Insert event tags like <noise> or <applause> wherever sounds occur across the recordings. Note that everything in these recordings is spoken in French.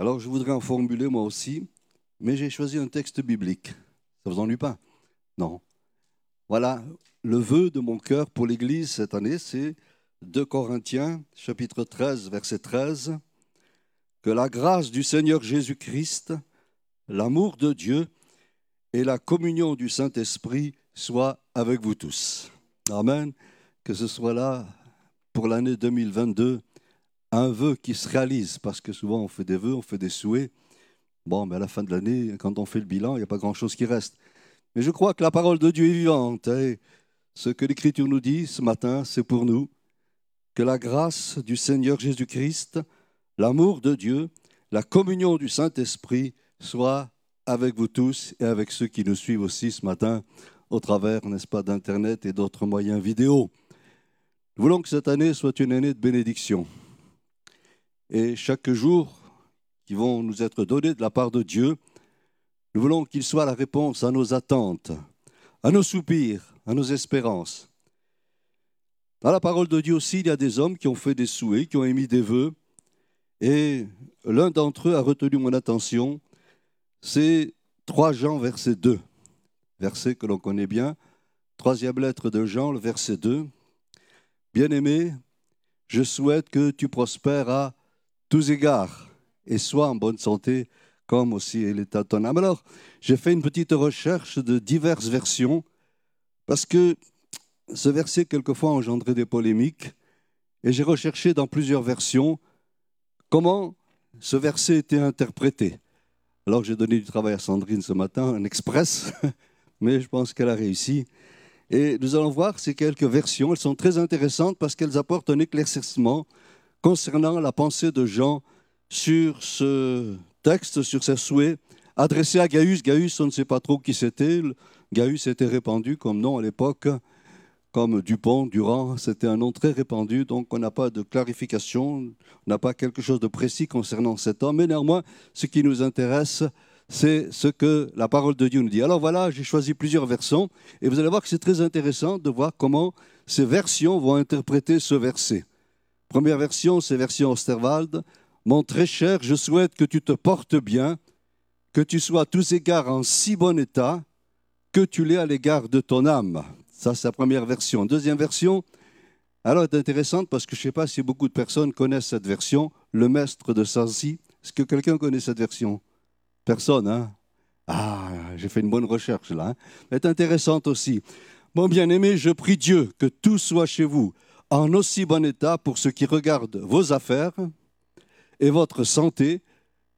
Alors je voudrais en formuler moi aussi, mais j'ai choisi un texte biblique. Ça vous ennuie pas? Non. Voilà, le vœu de mon cœur pour l'Église cette année, c'est 2 Corinthiens, chapitre 13, verset 13. Que la grâce du Seigneur Jésus-Christ, l'amour de Dieu et la communion du Saint-Esprit soient avec vous tous. Amen. Que ce soit là pour l'année 2022 un vœu qui se réalise, parce que souvent on fait des vœux, on fait des souhaits. Bon, mais à la fin de l'année, quand on fait le bilan, il n'y a pas grand-chose qui reste. Mais je crois que la parole de Dieu est vivante. Et ce que l'Écriture nous dit ce matin, c'est pour nous. Que la grâce du Seigneur Jésus-Christ, l'amour de Dieu, la communion du Saint-Esprit soit avec vous tous et avec ceux qui nous suivent aussi ce matin au travers, n'est-ce pas, d'Internet et d'autres moyens vidéo. Nous voulons que cette année soit une année de bénédiction. Et chaque jour qui vont nous être donnés de la part de Dieu, nous voulons qu'il soit la réponse à nos attentes, à nos soupirs, à nos espérances. Dans la parole de Dieu aussi, il y a des hommes qui ont fait des souhaits, qui ont émis des vœux, et l'un d'entre eux a retenu mon attention, c'est 3 Jean, verset 2, verset que l'on connaît bien, troisième lettre de Jean, le verset 2. Bien-aimé, je souhaite que tu prospères à tous égards et sois en bonne santé comme aussi il est âme. Alors, j'ai fait une petite recherche de diverses versions parce que ce verset, quelquefois, a engendré des polémiques et j'ai recherché dans plusieurs versions comment ce verset était interprété. Alors, j'ai donné du travail à Sandrine ce matin, un express, <laughs> mais je pense qu'elle a réussi. Et nous allons voir ces quelques versions. Elles sont très intéressantes parce qu'elles apportent un éclaircissement concernant la pensée de Jean sur ce texte, sur ses souhaits, adressé à Gaius. Gaius, on ne sait pas trop qui c'était. Gaius était répandu comme nom à l'époque, comme Dupont, Durand, c'était un nom très répandu, donc on n'a pas de clarification, on n'a pas quelque chose de précis concernant cet homme, mais néanmoins, ce qui nous intéresse, c'est ce que la parole de Dieu nous dit. Alors voilà, j'ai choisi plusieurs versions, et vous allez voir que c'est très intéressant de voir comment ces versions vont interpréter ce verset. Première version, c'est version Osterwald. Mon très cher, je souhaite que tu te portes bien, que tu sois à tous égards en si bon état, que tu l'es à l'égard de ton âme. Ça, c'est la première version. Deuxième version, alors est intéressante parce que je ne sais pas si beaucoup de personnes connaissent cette version, le maître de Sancy. Est-ce que quelqu'un connaît cette version? Personne, hein? Ah, j'ai fait une bonne recherche là. Hein Elle est intéressante aussi. Mon bien-aimé, je prie Dieu que tout soit chez vous en aussi bon état pour ce qui regarde vos affaires et votre santé,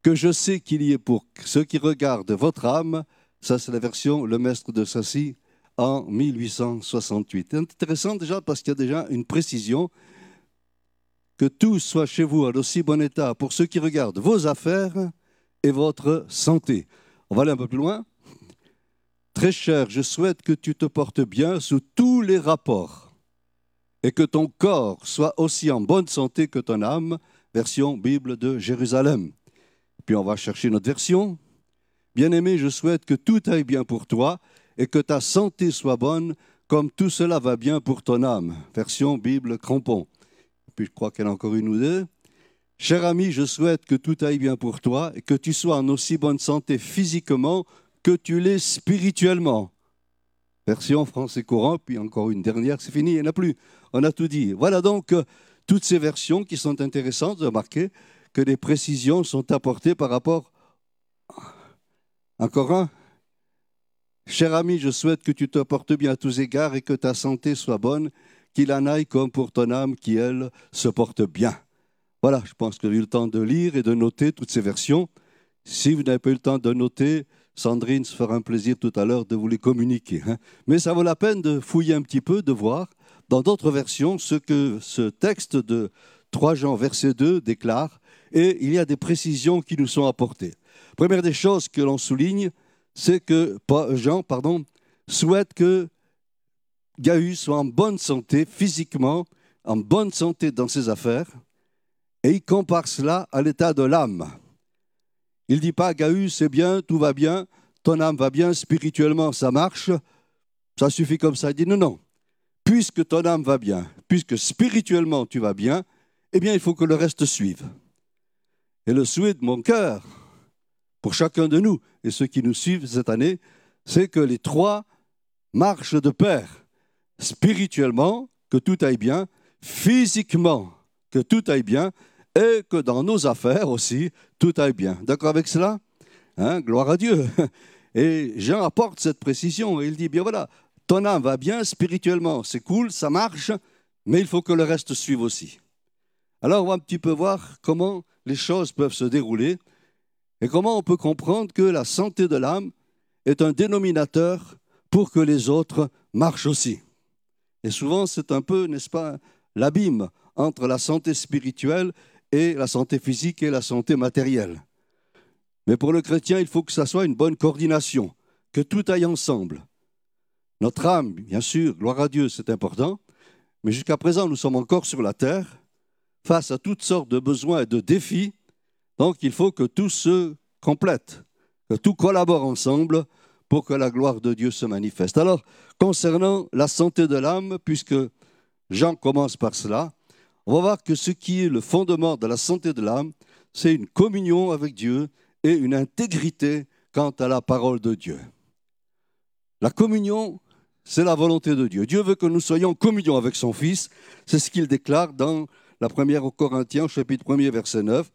que je sais qu'il y est pour ce qui regarde votre âme. Ça, c'est la version Le Maître de Sassy en 1868. C'est intéressant déjà parce qu'il y a déjà une précision que tout soit chez vous en aussi bon état pour ceux qui regardent vos affaires et votre santé. On va aller un peu plus loin. Très cher, je souhaite que tu te portes bien sous tous les rapports et que ton corps soit aussi en bonne santé que ton âme. Version Bible de Jérusalem. Puis on va chercher notre version. Bien-aimé, je souhaite que tout aille bien pour toi et que ta santé soit bonne comme tout cela va bien pour ton âme. Version Bible Crampon. Puis je crois qu'elle a encore une ou deux. Cher ami, je souhaite que tout aille bien pour toi et que tu sois en aussi bonne santé physiquement que tu l'es spirituellement. Version français courant, puis encore une dernière, c'est fini, il n'y en a plus. On a tout dit. Voilà donc euh, toutes ces versions qui sont intéressantes. de remarquer que des précisions sont apportées par rapport. Encore un. Cher ami, je souhaite que tu te portes bien à tous égards et que ta santé soit bonne, qu'il en aille comme pour ton âme qui, elle, se porte bien. Voilà, je pense que j'ai eu le temps de lire et de noter toutes ces versions. Si vous n'avez pas eu le temps de noter, Sandrine se fera un plaisir tout à l'heure de vous les communiquer. Hein. Mais ça vaut la peine de fouiller un petit peu, de voir dans d'autres versions ce que ce texte de 3 Jean verset 2 déclare, et il y a des précisions qui nous sont apportées. Première des choses que l'on souligne, c'est que Jean pardon, souhaite que Gaius soit en bonne santé physiquement, en bonne santé dans ses affaires, et il compare cela à l'état de l'âme. Il ne dit pas, Gaius, c'est bien, tout va bien, ton âme va bien, spirituellement ça marche, ça suffit comme ça. Il dit, non, non, puisque ton âme va bien, puisque spirituellement tu vas bien, eh bien il faut que le reste suive. Et le souhait de mon cœur, pour chacun de nous et ceux qui nous suivent cette année, c'est que les trois marchent de pair. Spirituellement, que tout aille bien, physiquement, que tout aille bien, et que dans nos affaires aussi, tout aille bien. D'accord avec cela? Hein, Gloire à Dieu. <laughs> Et Jean apporte cette précision et il dit, bien voilà, ton âme va bien spirituellement, c'est cool, ça marche, mais il faut que le reste suive aussi. Alors on va un petit peu voir comment les choses peuvent se dérouler et comment on peut comprendre que la santé de l'âme est un dénominateur pour que les autres marchent aussi. Et souvent, c'est un peu, n'est-ce pas, l'abîme entre la santé spirituelle et la santé physique et la santé matérielle. Mais pour le chrétien, il faut que ça soit une bonne coordination, que tout aille ensemble. Notre âme, bien sûr, gloire à Dieu, c'est important, mais jusqu'à présent, nous sommes encore sur la terre, face à toutes sortes de besoins et de défis, donc il faut que tout se complète, que tout collabore ensemble pour que la gloire de Dieu se manifeste. Alors, concernant la santé de l'âme, puisque Jean commence par cela, on va voir que ce qui est le fondement de la santé de l'âme, c'est une communion avec Dieu et une intégrité quant à la parole de Dieu. La communion, c'est la volonté de Dieu. Dieu veut que nous soyons en communion avec son Fils. C'est ce qu'il déclare dans la première aux Corinthiens, chapitre 1er, verset 9,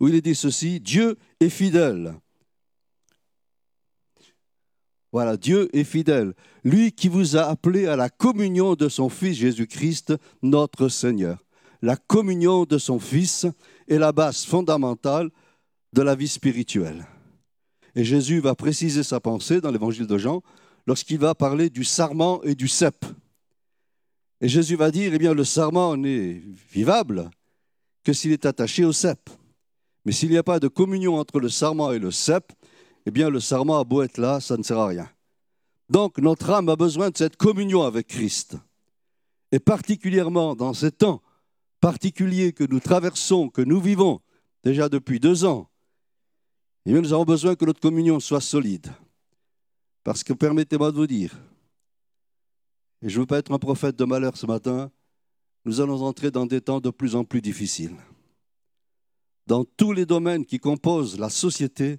où il dit ceci, Dieu est fidèle. Voilà, Dieu est fidèle. Lui qui vous a appelé à la communion de son Fils Jésus-Christ, notre Seigneur la communion de son Fils est la base fondamentale de la vie spirituelle. Et Jésus va préciser sa pensée dans l'évangile de Jean lorsqu'il va parler du sarment et du cep. Et Jésus va dire, eh bien, le sarment n'est vivable que s'il est attaché au cep. Mais s'il n'y a pas de communion entre le sarment et le cep, eh bien, le sarment a beau être là, ça ne sert à rien. Donc, notre âme a besoin de cette communion avec Christ. Et particulièrement dans ces temps particulier que nous traversons, que nous vivons déjà depuis deux ans, et nous avons besoin que notre communion soit solide. Parce que permettez-moi de vous dire, et je ne veux pas être un prophète de malheur ce matin, nous allons entrer dans des temps de plus en plus difficiles. Dans tous les domaines qui composent la société,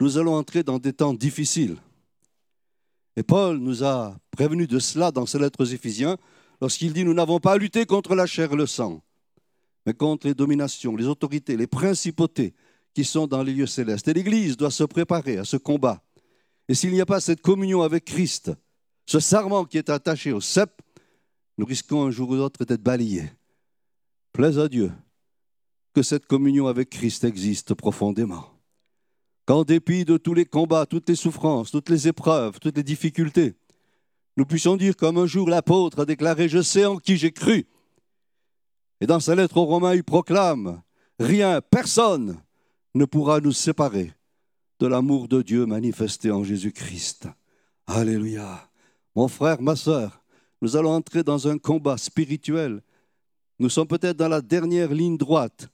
nous allons entrer dans des temps difficiles. Et Paul nous a prévenu de cela dans ses lettres aux Éphésiens lorsqu'il dit Nous n'avons pas à lutter contre la chair et le sang, mais contre les dominations, les autorités, les principautés qui sont dans les lieux célestes. Et l'Église doit se préparer à ce combat. Et s'il n'y a pas cette communion avec Christ, ce sarment qui est attaché au cep, nous risquons un jour ou l'autre d'être balayés. Plaise à Dieu que cette communion avec Christ existe profondément. Qu'en dépit de tous les combats, toutes les souffrances, toutes les épreuves, toutes les difficultés, nous puissions dire comme un jour l'apôtre a déclaré, je sais en qui j'ai cru. Et dans sa lettre aux Romains, il proclame, rien, personne ne pourra nous séparer de l'amour de Dieu manifesté en Jésus-Christ. Alléluia. Mon frère, ma sœur, nous allons entrer dans un combat spirituel. Nous sommes peut-être dans la dernière ligne droite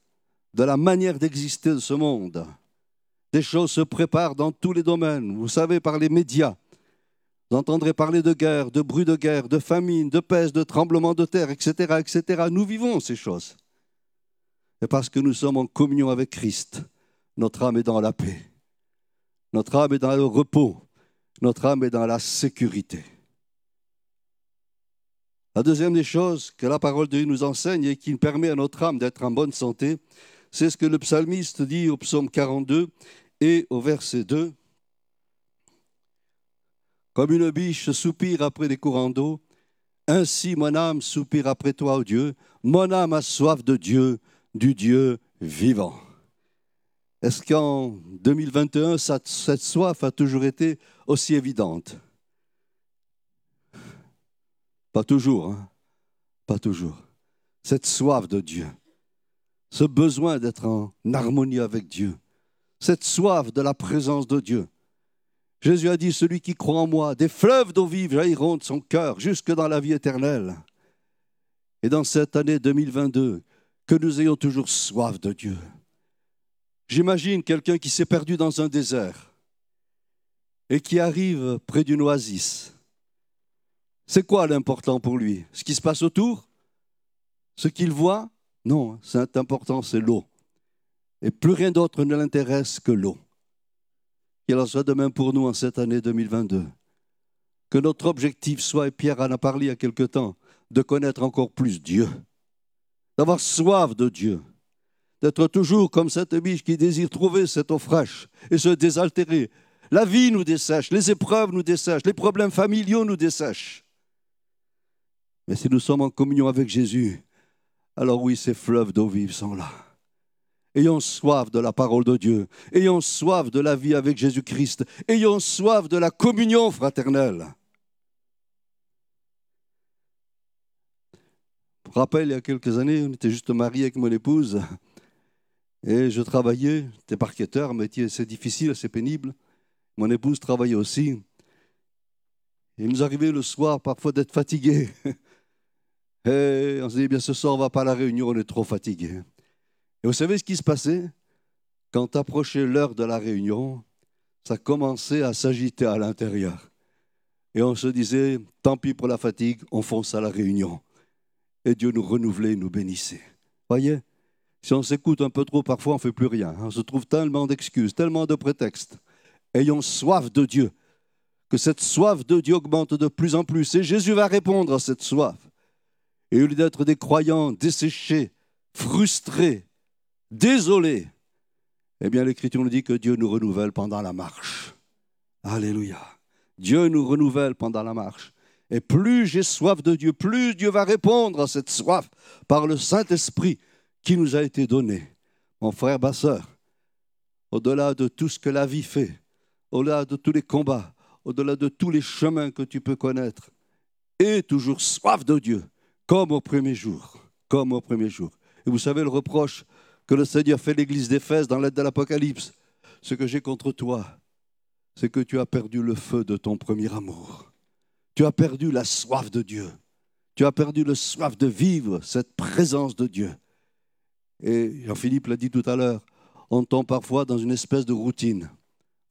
de la manière d'exister de ce monde. Des choses se préparent dans tous les domaines, vous savez, par les médias, vous entendrez parler de guerre, de bruit de guerre, de famine, de peste, de tremblement de terre, etc., etc. Nous vivons ces choses. Et parce que nous sommes en communion avec Christ, notre âme est dans la paix. Notre âme est dans le repos. Notre âme est dans la sécurité. La deuxième des choses que la parole de Dieu nous enseigne et qui permet à notre âme d'être en bonne santé, c'est ce que le psalmiste dit au psaume 42 et au verset 2. Comme une biche soupire après des courants d'eau, ainsi mon âme soupire après toi, ô Dieu. Mon âme a soif de Dieu, du Dieu vivant. Est-ce qu'en 2021, cette, soif a toujours été aussi évidente? Pas toujours, hein pas toujours. Cette soif de Dieu, ce besoin d'être en harmonie avec Dieu, cette soif de la présence de Dieu, Jésus a dit, celui qui croit en moi, des fleuves d'eau vive jailliront de son cœur jusque dans la vie éternelle. Et dans cette année 2022, que nous ayons toujours soif de Dieu. J'imagine quelqu'un qui s'est perdu dans un désert et qui arrive près d'une oasis. C'est quoi l'important pour lui? Ce qui se passe autour? Ce qu'il voit? Non, c'est important, c'est l'eau. et plus rien d'autre ne l'intéresse que l'eau. Qu'il en soit de même pour nous en cette année 2022. Que notre objectif soit, et Pierre en a parlé il y a quelque temps, de connaître encore plus Dieu, d'avoir soif de Dieu, d'être toujours comme cette biche qui désire trouver cette eau fraîche et se désaltérer. La vie nous dessèche, les épreuves nous dessèchent, les problèmes familiaux nous dessèchent. Mais si nous sommes en communion avec Jésus, alors oui, ces fleuves d'eau vive sont là. Ayons soif de la parole de Dieu. Ayons soif de la vie avec Jésus-Christ. Ayons soif de la communion fraternelle. Je me rappelle, il y a quelques années, on était juste mariés avec mon épouse. Et je travaillais, j'étais parqueteur, un métier assez difficile, assez pénible. Mon épouse travaillait aussi. il nous arrivait le soir parfois d'être fatigués. <laughs> Et on se dit, bien ce soir, on va pas à la réunion, on est trop fatigués. Et vous savez ce qui se passait? Quand approchait l'heure de la réunion, ça commençait à s'agiter à l'intérieur. Et on se disait, tant pis pour la fatigue, on fonce à la réunion. Et Dieu nous renouvelait, nous bénissait. Voyez? Si on s'écoute un peu trop, parfois on ne fait plus rien. On se trouve tellement d'excuses, tellement de prétextes. Ayons soif de Dieu. Que cette soif de Dieu augmente de plus en plus. Et Jésus va répondre à cette soif. Et au lieu d'être des croyants desséchés, frustrés, désolé, eh bien l'Écriture nous dit que Dieu nous renouvelle pendant la marche. Alléluia. Dieu nous renouvelle pendant la marche. Et plus j'ai soif de Dieu, plus Dieu va répondre à cette soif par le Saint-Esprit qui nous a été donné. Mon frère, ma soeur, au-delà de tout ce que la vie fait, au-delà de tous les combats, au-delà de tous les chemins que tu peux connaître, et toujours soif de Dieu, comme au premier jour, comme au premier jour. Et vous savez le reproche que le Seigneur fait l'église d'Éphèse dans l'aide de l'Apocalypse. Ce que j'ai contre toi, c'est que tu as perdu le feu de ton premier amour. Tu as perdu la soif de Dieu. Tu as perdu le soif de vivre cette présence de Dieu. Et Jean-Philippe l'a dit tout à l'heure, on tombe parfois dans une espèce de routine.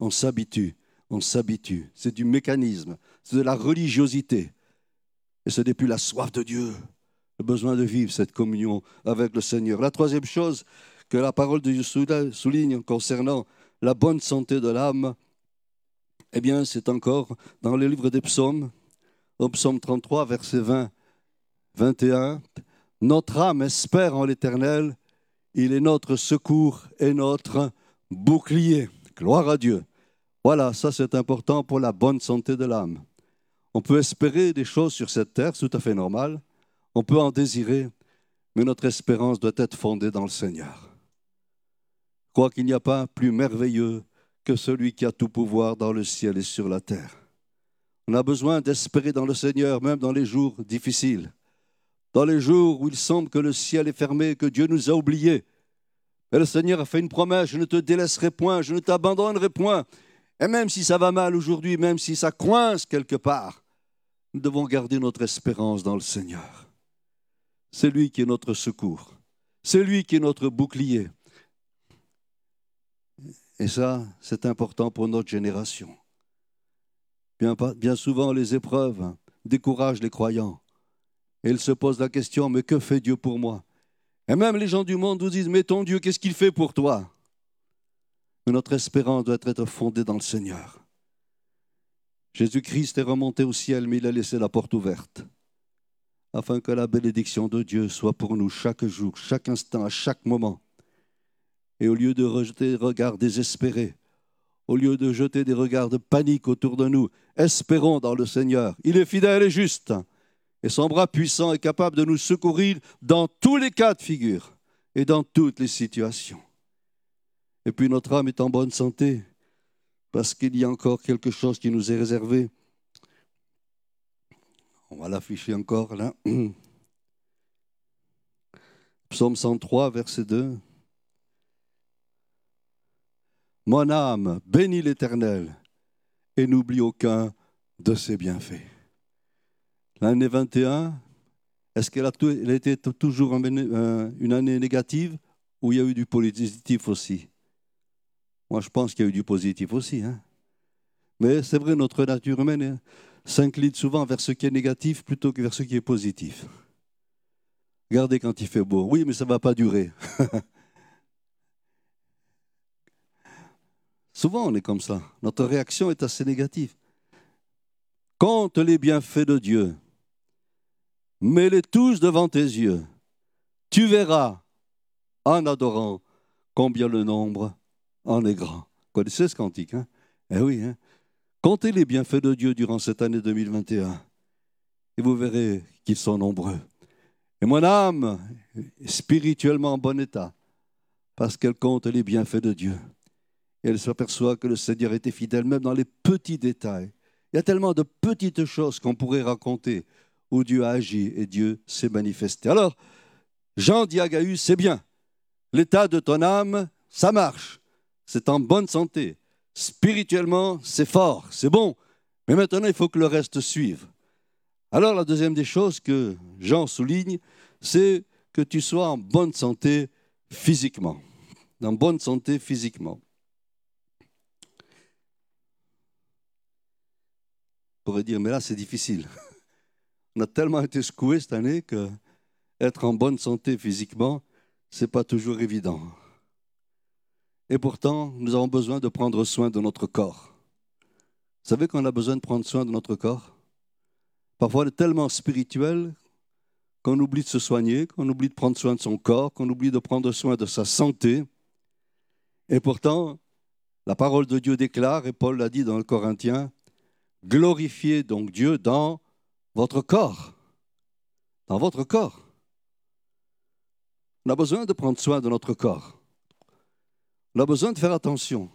On s'habitue, on s'habitue. C'est du mécanisme, c'est de la religiosité. Et ce n'est plus la soif de Dieu, le besoin de vivre cette communion avec le Seigneur. La troisième chose que la parole de Dieu souligne concernant la bonne santé de l'âme, eh bien, c'est encore dans le livre des psaumes, au psaume 33, verset 20, 21. Notre âme espère en l'Éternel, il est notre secours et notre bouclier. Gloire à Dieu. Voilà, ça c'est important pour la bonne santé de l'âme. On peut espérer des choses sur cette terre, c'est tout à fait normal. On peut en désirer, mais notre espérance doit être fondée dans le Seigneur. Quoi qu'il n'y a pas plus merveilleux que celui qui a tout pouvoir dans le ciel et sur la terre. On a besoin d'espérer dans le Seigneur, même dans les jours difficiles, dans les jours où il semble que le ciel est fermé, que Dieu nous a oubliés. Et le Seigneur a fait une promesse, je ne te délaisserai point, je ne t'abandonnerai point. Et même si ça va mal aujourd'hui, même si ça coince quelque part, nous devons garder notre espérance dans le Seigneur. C'est lui qui est notre secours. C'est lui qui est notre bouclier. Et ça, c'est important pour notre génération. Bien, bien souvent, les épreuves découragent les croyants. Et ils se posent la question, mais que fait Dieu pour moi? Et même les gens du monde nous disent, mais ton Dieu, qu'est-ce qu'il fait pour toi? Mais notre espérance doit être fondée dans le Seigneur. Jésus-Christ est remonté au ciel, mais il a laissé la porte ouverte afin que la bénédiction de Dieu soit pour nous chaque jour, chaque instant, à chaque moment. Et au lieu de rejeter des regards désespérés, au lieu de jeter des regards de panique autour de nous, espérons dans le Seigneur. Il est fidèle et juste, et son bras puissant est capable de nous secourir dans tous les cas de figure et dans toutes les situations. Et puis notre âme est en bonne santé, parce qu'il y a encore quelque chose qui nous est réservé on va l'afficher encore là. <clears throat> Psaume 103, verset 2. Mon âme bénit l'Éternel et n'oublie aucun de ses bienfaits. L'année 21, est-ce qu'elle a, été toujours une année négative ou il y a eu du positif aussi? Moi, je pense qu'il y a eu du positif aussi. Hein. Mais c'est vrai, notre nature humaine hein, s'incline souvent vers ce qui est négatif plutôt que vers ce qui est positif. Regardez quand il fait beau. Oui, mais ça ne va pas durer. <laughs> Souvent, on est comme ça. Notre réaction est assez négative. Compte les bienfaits de Dieu. Mets-les tous devant tes yeux. Tu verras, en adorant, combien le nombre en est grand. Vous connaissez ce cantique, hein? Eh oui, hein? Comptez les bienfaits de Dieu durant cette année 2021 et vous verrez qu'ils sont nombreux. Et mon âme est spirituellement en bon état parce qu'elle compte les bienfaits de Dieu. Et elle s'aperçoit que le Seigneur était fidèle même dans les petits détails. Il y a tellement de petites choses qu'on pourrait raconter où Dieu a agi et Dieu s'est manifesté. Alors, Jean dit à c'est bien. L'état de ton âme, ça marche. C'est en bonne santé. Spirituellement, c'est fort, c'est bon. Mais maintenant, il faut que le reste suive. Alors, la deuxième des choses que Jean souligne, c'est que tu sois en bonne santé physiquement. En bonne santé physiquement. On pourrait dire, mais là, c'est difficile. <laughs> On a tellement été secoués cette année que être en bonne santé physiquement, ce n'est pas toujours évident. Et pourtant, nous avons besoin de prendre soin de notre corps. Vous savez qu'on a besoin de prendre soin de notre corps? Parfois, on est tellement spirituel qu'on oublie de se soigner, qu'on oublie de prendre soin de son corps, qu'on oublie de prendre soin de sa santé. Et pourtant, la parole de Dieu déclare, et Paul l'a dit dans le Corinthien, glorifiez donc Dieu dans votre corps. Dans votre corps. On a besoin de prendre soin de notre corps. On a besoin de faire attention,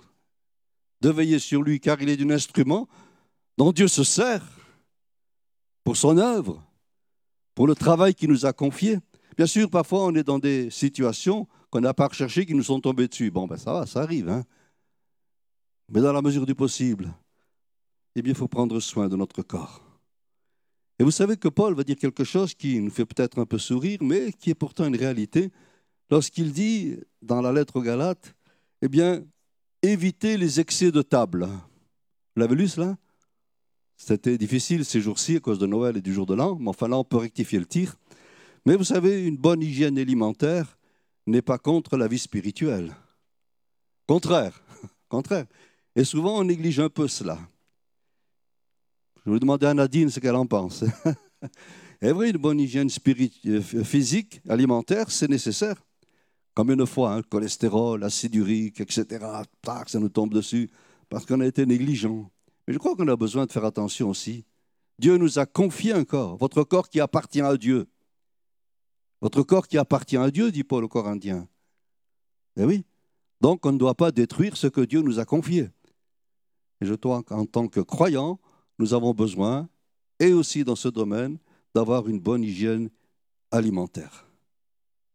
de veiller sur lui, car il est un instrument dont Dieu se sert pour son œuvre, pour le travail qu'il nous a confié. Bien sûr, parfois, on est dans des situations qu'on n'a pas recherchées, qui nous sont tombées dessus. Bon, ben ça va, ça arrive. Hein Mais dans la mesure du possible, eh bien, il faut prendre soin de notre corps. Et vous savez que Paul va dire quelque chose qui nous fait peut-être un peu sourire, mais qui est pourtant une réalité, lorsqu'il dit dans la lettre aux Galates, eh bien, évitez les excès de table. Vous l'avez lu cela? C'était difficile ces jours-ci à cause de Noël et du jour de l'an, mais enfin là, on peut rectifier le tir. Mais vous savez, une bonne hygiène alimentaire n'est pas contre la vie spirituelle. Contraire, <laughs> contraire. Et souvent, on néglige un peu cela. Je vais demander à Nadine ce qu'elle en pense. <laughs> est vrai, une bonne hygiène euh, physique, alimentaire, c'est nécessaire. Combien de fois, hein, le cholestérol, l'acide urique, etc., ça nous tombe dessus parce qu'on a été négligent. Mais je crois qu'on a besoin de faire attention aussi. Dieu nous a confié un corps, votre corps qui appartient à Dieu. Votre corps qui appartient à Dieu, dit Paul aux Corinthiens. Eh oui. Donc on ne doit pas détruire ce que Dieu nous a confié. Et je dois, en tant que croyant, nous avons besoin, et aussi dans ce domaine, d'avoir une bonne hygiène alimentaire.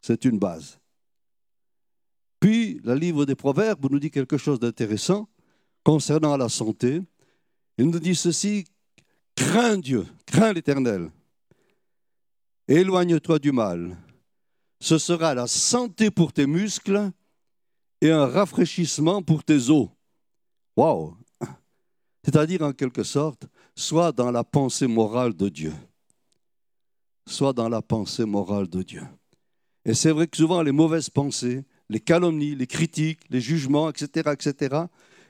C'est une base. Puis, le livre des Proverbes nous dit quelque chose d'intéressant concernant la santé. Il nous dit ceci, crains Dieu, crains l'Éternel, éloigne-toi du mal. Ce sera la santé pour tes muscles et un rafraîchissement pour tes os. Waouh C'est-à-dire, en quelque sorte, soit dans la pensée morale de Dieu. Soit dans la pensée morale de Dieu. Et c'est vrai que souvent les mauvaises pensées, les calomnies, les critiques, les jugements, etc., etc.,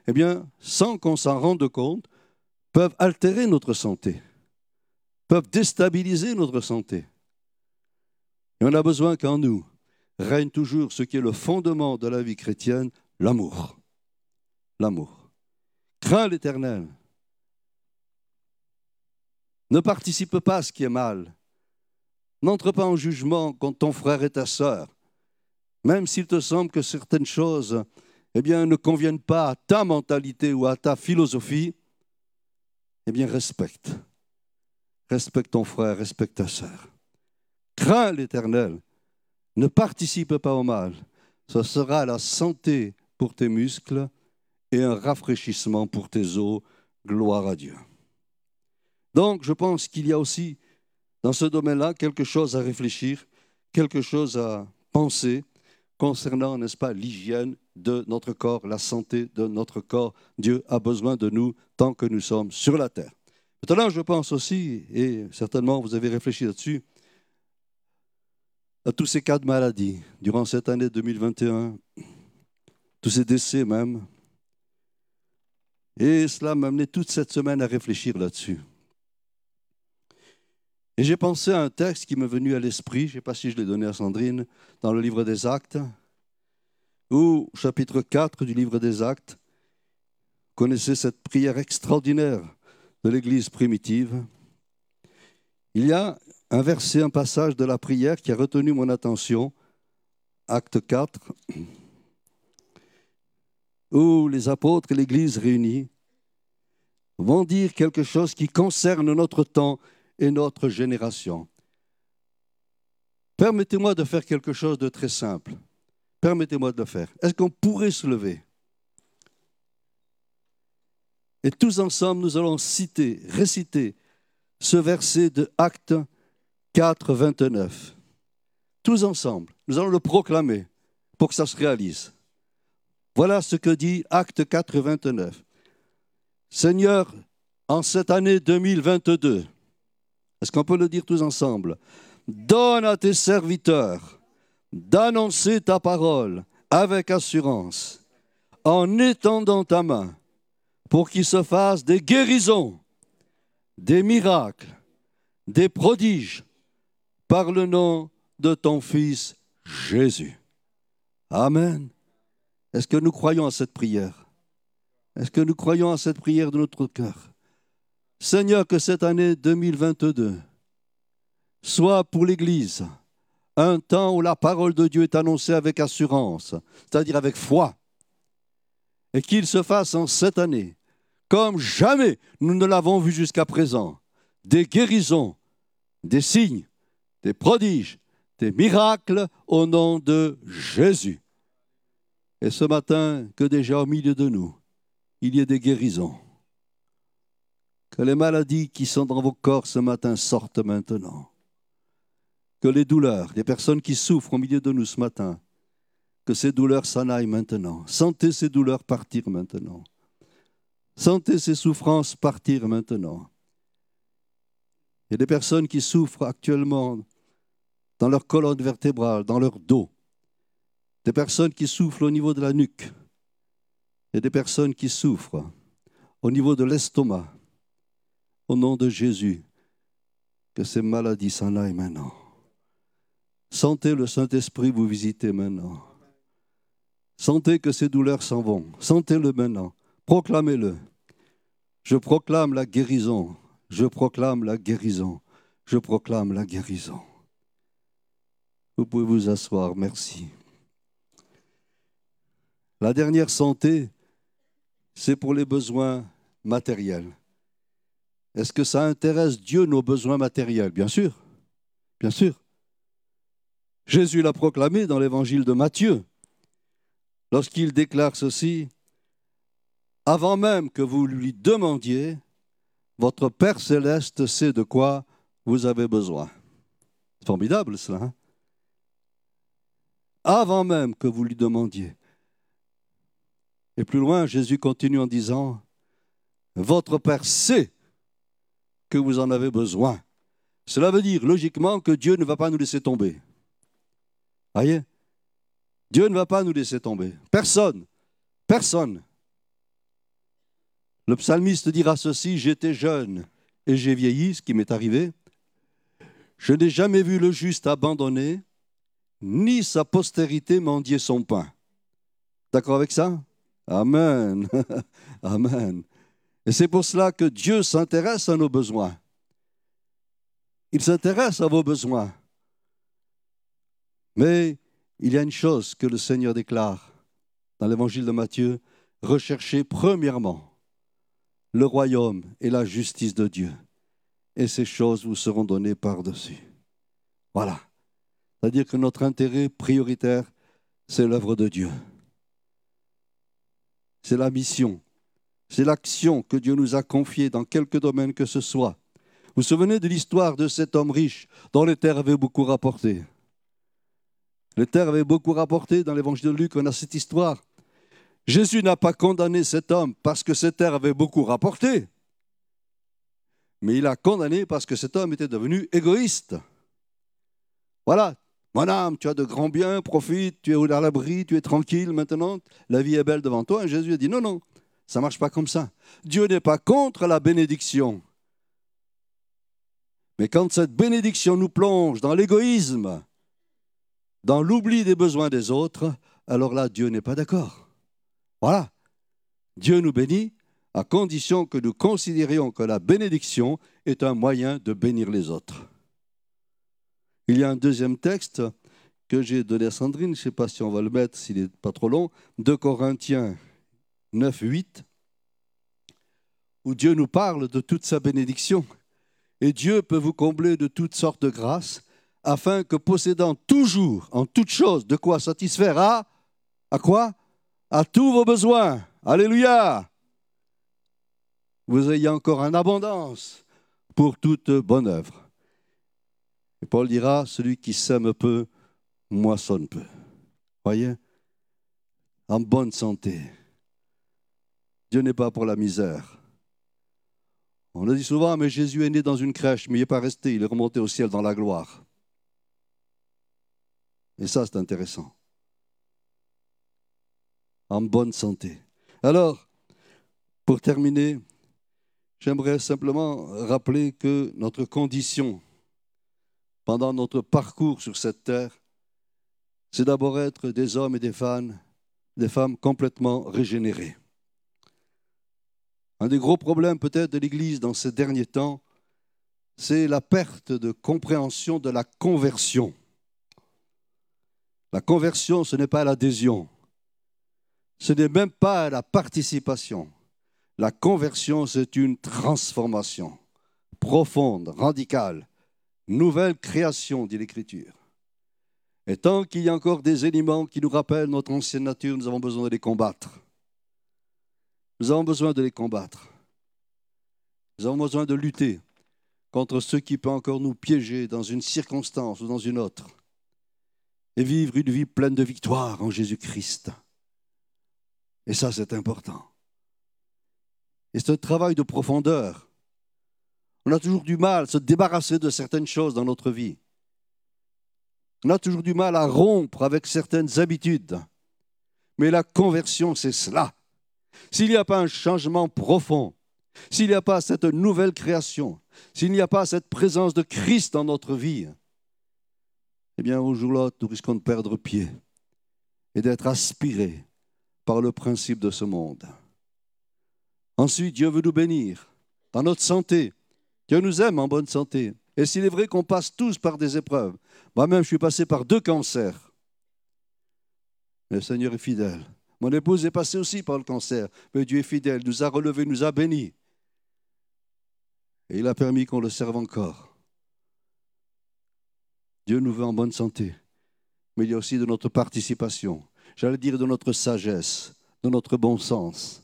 eh bien, sans qu'on s'en rende compte, peuvent altérer notre santé, peuvent déstabiliser notre santé. Et on a besoin qu'en nous règne toujours ce qui est le fondement de la vie chrétienne, l'amour. L'amour. Crains l'Éternel, ne participe pas à ce qui est mal. N'entre pas en jugement contre ton frère et ta sœur. Même s'il te semble que certaines choses eh bien, ne conviennent pas à ta mentalité ou à ta philosophie, eh bien, respecte. Respecte ton frère, respecte ta sœur. Crains l'Éternel. Ne participe pas au mal. Ce sera la santé pour tes muscles et un rafraîchissement pour tes os. Gloire à Dieu. Donc, je pense qu'il y a aussi dans ce domaine-là quelque chose à réfléchir, quelque chose à penser concernant, n'est-ce pas, l'hygiène de notre corps, la santé de notre corps. Dieu a besoin de nous tant que nous sommes sur la terre. Maintenant, je pense aussi, et certainement vous avez réfléchi là-dessus, à tous ces cas de maladie durant cette année 2021, tous ces décès même. Et cela m'a amené toute cette semaine à réfléchir là-dessus. Et j'ai pensé à un texte qui m'est venu à l'esprit, je ne sais pas si je l'ai donné à Sandrine, dans le livre des Actes, ou chapitre 4 du livre des Actes, connaissez cette prière extraordinaire de l'Église primitive. Il y a un verset, un passage de la prière qui a retenu mon attention, acte 4, où les apôtres et l'Église réunis vont dire quelque chose qui concerne notre temps et notre génération. Permettez-moi de faire quelque chose de très simple. Permettez-moi de le faire. Est-ce qu'on pourrait se lever? Et tous ensemble, nous allons citer, réciter ce verset de Acte 4, 29. Tous ensemble, nous allons le proclamer pour que ça se réalise. Voilà ce que dit Acte 4, 29. Seigneur, en cette année 2022, est-ce qu'on peut le dire tous ensemble? Donne à tes serviteurs d'annoncer ta parole avec assurance, en étendant ta main, pour qu'il se fasse des guérisons, des miracles, des prodiges, par le nom de ton Fils Jésus. Amen. Est-ce que nous croyons à cette prière? Est-ce que nous croyons à cette prière de notre cœur? Seigneur, que cette année 2022 soit pour l'Église un temps où la parole de Dieu est annoncée avec assurance, c'est-à-dire avec foi, et qu'il se fasse en cette année, comme jamais nous ne l'avons vu jusqu'à présent, des guérisons, des signes, des prodiges, des miracles au nom de Jésus. Et ce matin, que déjà au milieu de nous, il y ait des guérisons que les maladies qui sont dans vos corps ce matin sortent maintenant. Que les douleurs, les personnes qui souffrent au milieu de nous ce matin, que ces douleurs s'en aillent maintenant. Sentez ces douleurs partir maintenant. Sentez ces souffrances partir maintenant. A des personnes qui souffrent actuellement dans leur colonne vertébrale, dans leur dos. Des personnes qui souffrent au niveau de la nuque. A des personnes qui souffrent au niveau de l'estomac. Au nom de Jésus, que ces maladies s'en aillent maintenant. Sentez le Saint-Esprit vous visiter maintenant. Sentez que ces douleurs s'en vont. Sentez-le maintenant. Proclamez-le. Je proclame la guérison. Je proclame la guérison. Je proclame la guérison. Vous pouvez vous asseoir. Merci. La dernière santé, c'est pour les besoins matériels. Est-ce que ça intéresse Dieu nos besoins matériels? Bien sûr, bien sûr. Jésus l'a proclamé dans l'évangile de Matthieu, lorsqu'il déclare ceci, avant même que vous lui demandiez, votre Père céleste sait de quoi vous avez besoin. C'est formidable cela. Hein? avant même que vous lui demandiez. Et plus loin, Jésus continue en disant, votre Père sait vous en avez besoin. Cela veut dire logiquement que Dieu ne va pas nous laisser tomber. Voyez? Dieu ne va pas nous laisser tomber. Personne. Personne. Le psalmiste dira ceci, j'étais jeune et j'ai vieilli, ce qui m'est arrivé. Je n'ai jamais vu le juste abandonné, ni sa postérité mendier son pain. D'accord avec ça? Amen. <laughs> Amen. Et c'est pour cela que Dieu s'intéresse à nos besoins. Il s'intéresse à vos besoins. Mais il y a une chose que le Seigneur déclare dans l'évangile de Matthieu, recherchez premièrement le royaume et la justice de Dieu, et ces choses vous seront données par-dessus. Voilà. C'est-à-dire que notre intérêt prioritaire, c'est l'œuvre de Dieu. C'est la mission c'est l'action que Dieu nous a confiée dans quelque domaine que ce soit. Vous vous souvenez de l'histoire de cet homme riche dont les terres avaient beaucoup rapporté? Les terres avaient beaucoup rapporté dans l'évangile de Luc, on a cette histoire. Jésus n'a pas condamné cet homme parce que ses terres avaient beaucoup rapporté, mais il a condamné parce que cet homme était devenu égoïste. Voilà, mon âme, tu as de grands biens, profite, tu es à l'abri, tu es tranquille maintenant, la vie est belle devant toi. Et Jésus a dit non, non, Ça ne marche pas comme ça. Dieu n'est pas contre la bénédiction. Mais quand cette bénédiction nous plonge dans l'égoïsme, dans l'oubli des besoins des autres, alors là, Dieu n'est pas d'accord. Voilà. Dieu nous bénit à condition que nous considérions que la bénédiction est un moyen de bénir les autres. Il y a un deuxième texte que j'ai donné à Sandrine, je ne sais pas si on va le mettre, s'il n'est pas trop long, 2 Corinthiens 9, 8, où Dieu nous parle de toute sa bénédiction. Et Dieu peut vous combler de toutes sortes de grâces, afin que possédant toujours, en toutes choses, de quoi satisfaire à, à quoi? À tous vos besoins. Alléluia Vous ayez encore en abondance pour toute bonne œuvre. Et Paul dira, celui qui sème peu, moissonne peu. Voyez? En bonne santé. Dieu n'est pas pour la misère. On le dit souvent, mais Jésus est né dans une crèche, mais il n'est pas resté, il est remonté au ciel dans la gloire. Et ça, c'est intéressant. En bonne santé. Alors, pour terminer, j'aimerais simplement rappeler que notre condition pendant notre parcours sur cette terre, c'est d'abord être des hommes et des femmes, des femmes complètement régénérées. Un des gros problèmes peut-être de l'Église dans ces derniers temps, c'est la perte de compréhension de la conversion. La conversion, ce n'est pas l'adhésion. Ce n'est même pas la participation. La conversion, c'est une transformation profonde, radicale, nouvelle création, dit l'Écriture. Et tant qu'il y a encore des éléments qui nous rappellent notre ancienne nature, nous avons besoin de les combattre. Nous avons besoin de les combattre. Nous avons besoin de lutter contre ceux qui peuvent encore nous piéger dans une circonstance ou dans une autre et vivre une vie pleine de victoire en Jésus-Christ. Et ça, c'est important. Et un travail de profondeur. On a toujours du mal à se débarrasser de certaines choses dans notre vie. On a toujours du mal à rompre avec certaines habitudes. Mais la conversion, c'est cela. S'il n'y a pas un changement profond, s'il n'y a pas cette nouvelle création, s'il n'y a pas cette présence de Christ dans notre vie, eh bien, au jour l'autre, nous risquons de perdre pied et d'être aspirés par le principe de ce monde. Ensuite, Dieu veut nous bénir dans notre santé. Dieu nous aime en bonne santé. Et s'il est vrai qu'on passe tous par des épreuves, moi-même, je suis passé par deux cancers. Mais le Seigneur est fidèle. Mon épouse est passée aussi par le cancer, mais Dieu est fidèle, nous a relevés, nous a bénis. Et il a permis qu'on le serve encore. Dieu nous veut en bonne santé, mais il y a aussi de notre participation, j'allais dire de notre sagesse, de notre bon sens.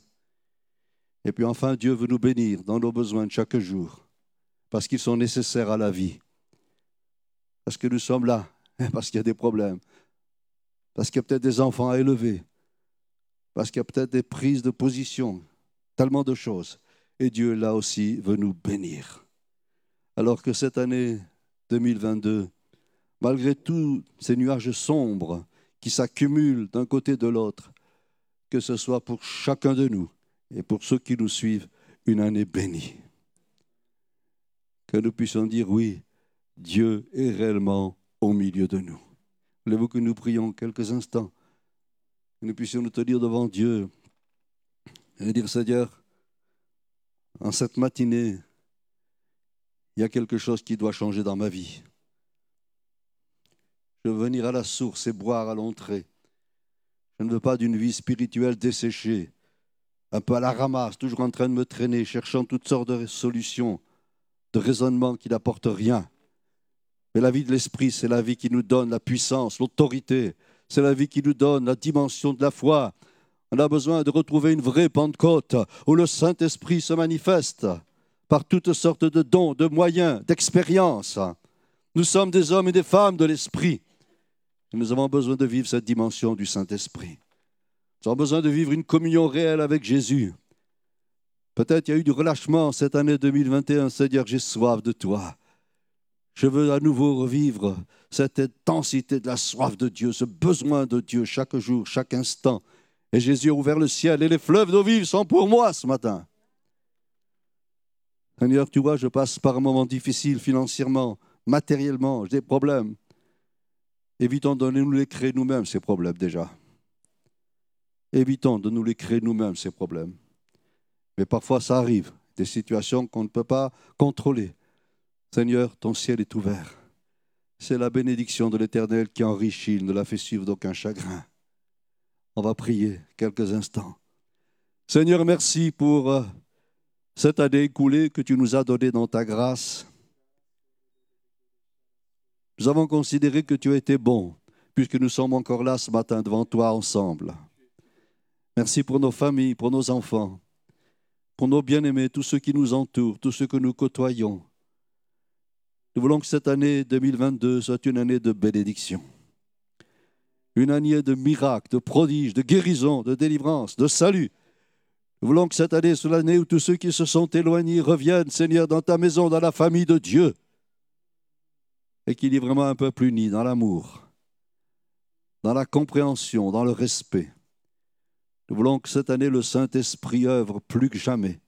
Et puis enfin, Dieu veut nous bénir dans nos besoins de chaque jour, parce qu'ils sont nécessaires à la vie. Parce que nous sommes là, <laughs> parce qu'il y a des problèmes, parce qu'il y a peut-être des enfants à élever, parce qu'il y a peut-être des prises de position, tellement de choses. Et Dieu, là aussi, veut nous bénir. Alors que cette année 2022, malgré tous ces nuages sombres qui s'accumulent d'un côté de l'autre, que ce soit pour chacun de nous et pour ceux qui nous suivent, une année bénie. Que nous puissions dire oui, Dieu est réellement au milieu de nous. Voulez-vous que nous prions quelques instants? Que nous puissions nous tenir devant Dieu et dire Seigneur, en cette matinée, il y a quelque chose qui doit changer dans ma vie. Je veux venir à la source et boire à l'entrée. Je ne veux pas d'une vie spirituelle desséchée, un peu à la ramasse, toujours en train de me traîner, cherchant toutes sortes de solutions, de raisonnements qui n'apportent rien. Mais la vie de l'esprit, c'est la vie qui nous donne la puissance, l'autorité. C'est la vie qui nous donne la dimension de la foi. On a besoin de retrouver une vraie Pentecôte où le Saint-Esprit se manifeste par toutes sortes de dons, de moyens, d'expériences. Nous sommes des hommes et des femmes de l'Esprit. Nous avons besoin de vivre cette dimension du Saint-Esprit. Nous avons besoin de vivre une communion réelle avec Jésus. Peut-être il y a eu du relâchement cette année 2021. Seigneur, j'ai soif de toi. Je veux à nouveau revivre cette intensité de la soif de Dieu, ce besoin de Dieu chaque jour, chaque instant. Et Jésus a ouvert le ciel et les fleuves d'eau vive sont pour moi ce matin. Seigneur, tu vois, je passe par un moment difficile financièrement, matériellement, j'ai des problèmes. Évitons de nous les créer nous-mêmes, ces problèmes déjà. Évitons de nous les créer nous-mêmes, ces problèmes. Mais parfois, ça arrive, des situations qu'on ne peut pas contrôler. Seigneur, ton ciel est ouvert. C'est la bénédiction de l'Éternel qui enrichit, il ne la fait suivre d'aucun chagrin. On va prier quelques instants. Seigneur, merci pour euh, cette année écoulée que tu nous as donnée dans ta grâce. Nous avons considéré que tu as été bon, puisque nous sommes encore là ce matin devant toi ensemble. Merci pour nos familles, pour nos enfants, pour nos bien-aimés, tous ceux qui nous entourent, tous ceux que nous côtoyons. Nous voulons que cette année 2022 soit une année de bénédiction, une année de miracles, de prodiges, de guérison, de délivrance, de salut. Nous voulons que cette année soit l'année où tous ceux qui se sont éloignés reviennent, Seigneur, dans ta maison, dans la famille de Dieu, et qu'il y vraiment un peuple uni dans l'amour, dans la compréhension, dans le respect. Nous voulons que cette année, le Saint-Esprit œuvre plus que jamais,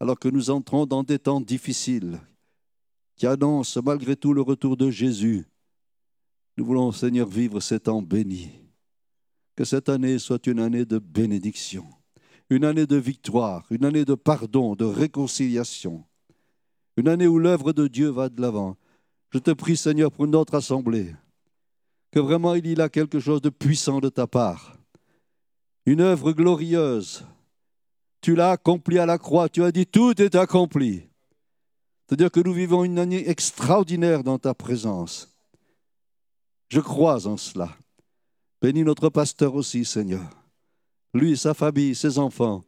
alors que nous entrons dans des temps difficiles, qui annonce malgré tout le retour de Jésus. Nous voulons, Seigneur, vivre ces temps bénis. Que cette année soit une année de bénédiction, une année de victoire, une année de pardon, de réconciliation, une année où l'œuvre de Dieu va de l'avant. Je te prie, Seigneur, pour notre assemblée, que vraiment il y a quelque chose de puissant de ta part, une œuvre glorieuse. Tu l'as accompli à la croix, tu as dit tout est accompli. C'est-à-dire que nous vivons une année extraordinaire dans ta présence. Je crois en cela. Bénis notre pasteur aussi, Seigneur. Lui, sa famille, ses enfants.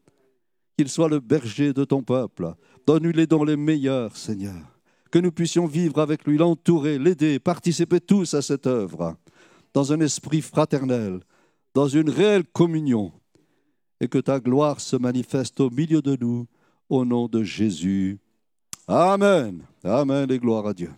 Qu'il soit le berger de ton peuple. Donne-lui les dons les meilleurs, Seigneur. Que nous puissions vivre avec lui, l'entourer, l'aider, participer tous à cette œuvre, dans un esprit fraternel, dans une réelle communion, et que ta gloire se manifeste au milieu de nous, au nom de Jésus. Amen. Amen et gloire à Dieu.